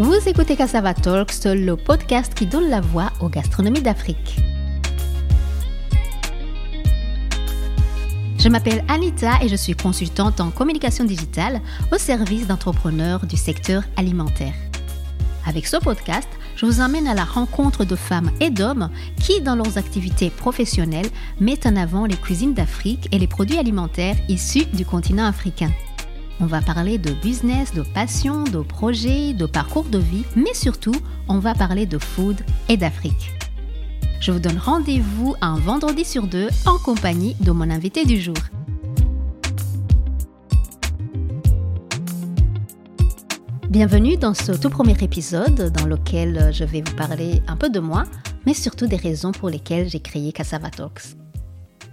Vous écoutez Cassava Talks, le podcast qui donne la voix aux gastronomies d'Afrique. Je m'appelle Anita et je suis consultante en communication digitale au service d'entrepreneurs du secteur alimentaire. Avec ce podcast, je vous emmène à la rencontre de femmes et d'hommes qui, dans leurs activités professionnelles, mettent en avant les cuisines d'Afrique et les produits alimentaires issus du continent africain. On va parler de business, de passion, de projets, de parcours de vie, mais surtout, on va parler de food et d'Afrique. Je vous donne rendez-vous un vendredi sur deux en compagnie de mon invité du jour. Bienvenue dans ce tout premier épisode dans lequel je vais vous parler un peu de moi, mais surtout des raisons pour lesquelles j'ai créé Cassava Talks.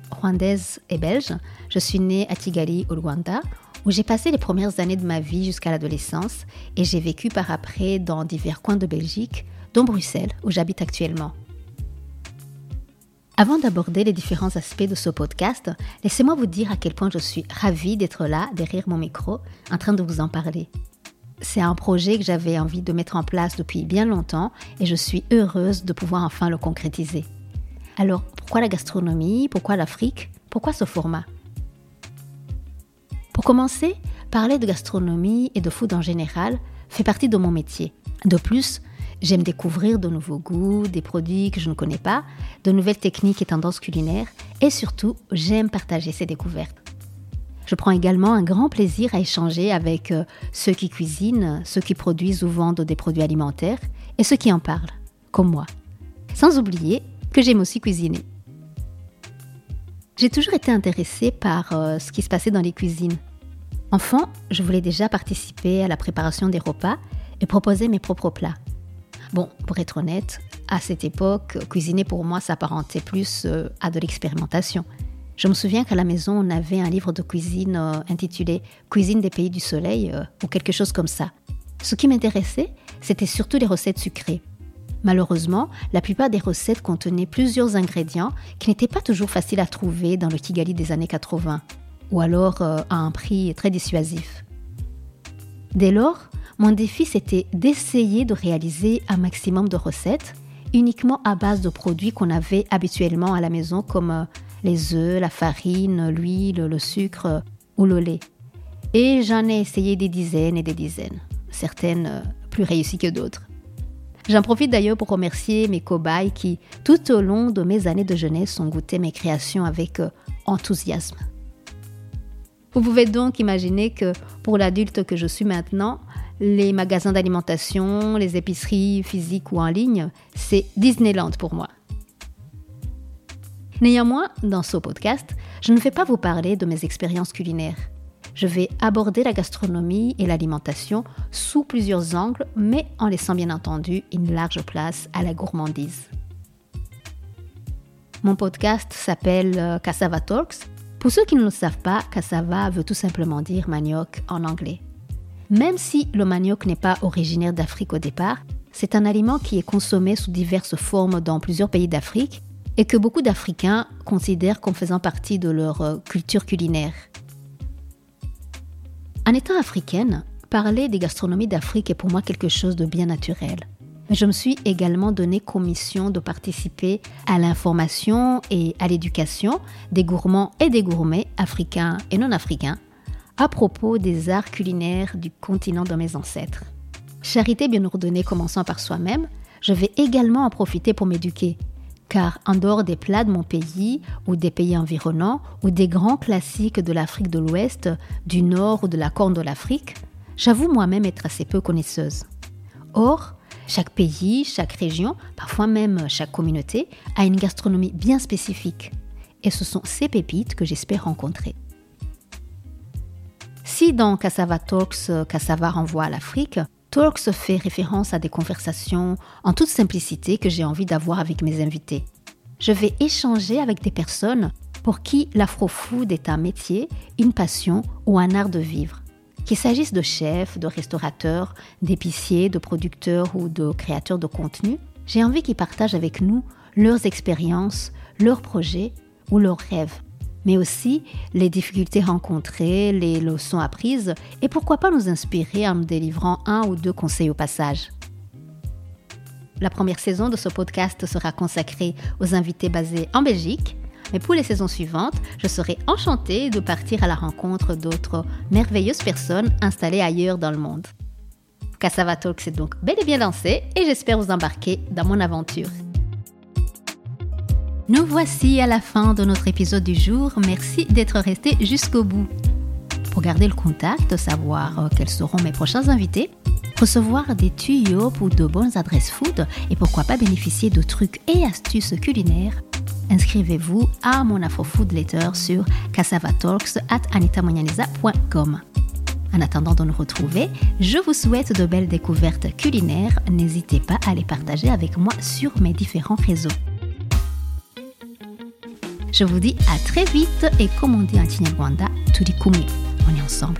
Rwandaise et belge, je suis née à Kigali au Rwanda où j'ai passé les premières années de ma vie jusqu'à l'adolescence et j'ai vécu par après dans divers coins de Belgique, dont Bruxelles, où j'habite actuellement. Avant d'aborder les différents aspects de ce podcast, laissez-moi vous dire à quel point je suis ravie d'être là, derrière mon micro, en train de vous en parler. C'est un projet que j'avais envie de mettre en place depuis bien longtemps et je suis heureuse de pouvoir enfin le concrétiser. Alors, pourquoi la gastronomie? Pourquoi l'Afrique? Pourquoi ce format? Pour commencer, parler de gastronomie et de food en général fait partie de mon métier. De plus, j'aime découvrir de nouveaux goûts, des produits que je ne connais pas, de nouvelles techniques et tendances culinaires, et surtout, j'aime partager ces découvertes. Je prends également un grand plaisir à échanger avec euh, ceux qui cuisinent, ceux qui produisent ou vendent des produits alimentaires, et ceux qui en parlent, comme moi. Sans oublier que j'aime aussi cuisiner. J'ai toujours été intéressée par euh, ce qui se passait dans les cuisines. Enfant, je voulais déjà participer à la préparation des repas et proposer mes propres plats. Bon, pour être honnête, à cette époque, cuisiner pour moi s'apparentait plus euh, à de l'expérimentation. Je me souviens qu'à la maison, on avait un livre de cuisine euh, intitulé Cuisine des pays du soleil euh, ou quelque chose comme ça. Ce qui m'intéressait, c'était surtout les recettes sucrées. Malheureusement, la plupart des recettes contenaient plusieurs ingrédients qui n'étaient pas toujours faciles à trouver dans le Kigali des années 80 ou alors euh, à un prix très dissuasif. Dès lors, mon défi c'était d'essayer de réaliser un maximum de recettes uniquement à base de produits qu'on avait habituellement à la maison comme euh, les œufs, la farine, l'huile, le sucre euh, ou le lait. Et j'en ai essayé des dizaines et des dizaines, certaines plus réussies que d'autres. J'en profite d'ailleurs pour remercier mes cobayes qui, tout au long de mes années de jeunesse, ont goûté mes créations avec enthousiasme. Vous pouvez donc imaginer que pour l'adulte que je suis maintenant, les magasins d'alimentation, les épiceries physiques ou en ligne, c'est Disneyland pour moi. Néanmoins, dans ce podcast, je ne vais pas vous parler de mes expériences culinaires. Je vais aborder la gastronomie et l'alimentation sous plusieurs angles, mais en laissant bien entendu une large place à la gourmandise. Mon podcast s'appelle euh, Cassava Talks pour ceux qui ne le savent pas, cassava veut tout simplement dire manioc en anglais. Même si le manioc n'est pas originaire d'Afrique au départ, c'est un aliment qui est consommé sous diverses formes dans plusieurs pays d'Afrique et que beaucoup d'Africains considèrent comme faisant partie de leur euh, culture culinaire. En étant africaine, parler des gastronomies d'Afrique est pour moi quelque chose de bien naturel je me suis également donné commission de participer à l'information et à l'éducation des gourmands et des gourmets africains et non africains à propos des arts culinaires du continent de mes ancêtres. Charité bien ordonnée commençant par soi-même, je vais également en profiter pour m'éduquer, car en dehors des plats de mon pays ou des pays environnants ou des grands classiques de l'Afrique de l'Ouest, du Nord ou de la Corne de l'Afrique, j'avoue moi-même être assez peu connaisseuse. Or, chaque pays, chaque région, parfois même chaque communauté, a une gastronomie bien spécifique. Et ce sont ces pépites que j'espère rencontrer. Si dans Cassava Talks, Cassava renvoie à l'Afrique, Talks fait référence à des conversations en toute simplicité que j'ai envie d'avoir avec mes invités. Je vais échanger avec des personnes pour qui l'afro-food est un métier, une passion ou un art de vivre. Qu'il s'agisse de chefs, de restaurateurs, d'épiciers, de producteurs ou de créateurs de contenu, j'ai envie qu'ils partagent avec nous leurs expériences, leurs projets ou leurs rêves. mais aussi les difficultés rencontrées, les leçons apprises et pourquoi pas nous inspirer en me délivrant un ou deux conseils au passage. La première saison de ce podcast sera consacrée aux invités basés en Belgique, mais pour les saisons suivantes, je serai enchantée de partir à la rencontre d'autres merveilleuses personnes installées ailleurs dans le monde. Cassava Talk s'est donc bel et bien lancé et j'espère vous embarquer dans mon aventure. Nous voici à la fin de notre épisode du jour. Merci d'être resté jusqu'au bout. Pour garder le contact, savoir euh, quels seront mes prochains invités, recevoir des tuyaux pour de bonnes adresses food et pourquoi pas bénéficier de trucs et astuces culinaires, inscrivez-vous à mon Afro-Food Letter sur cassavatalks at. En attendant de nous retrouver, je vous souhaite de belles découvertes culinaires. N'hésitez pas à les partager avec moi sur mes différents réseaux. Je vous dis à très vite et comme on dit en Tinyarwanda. On est ensemble.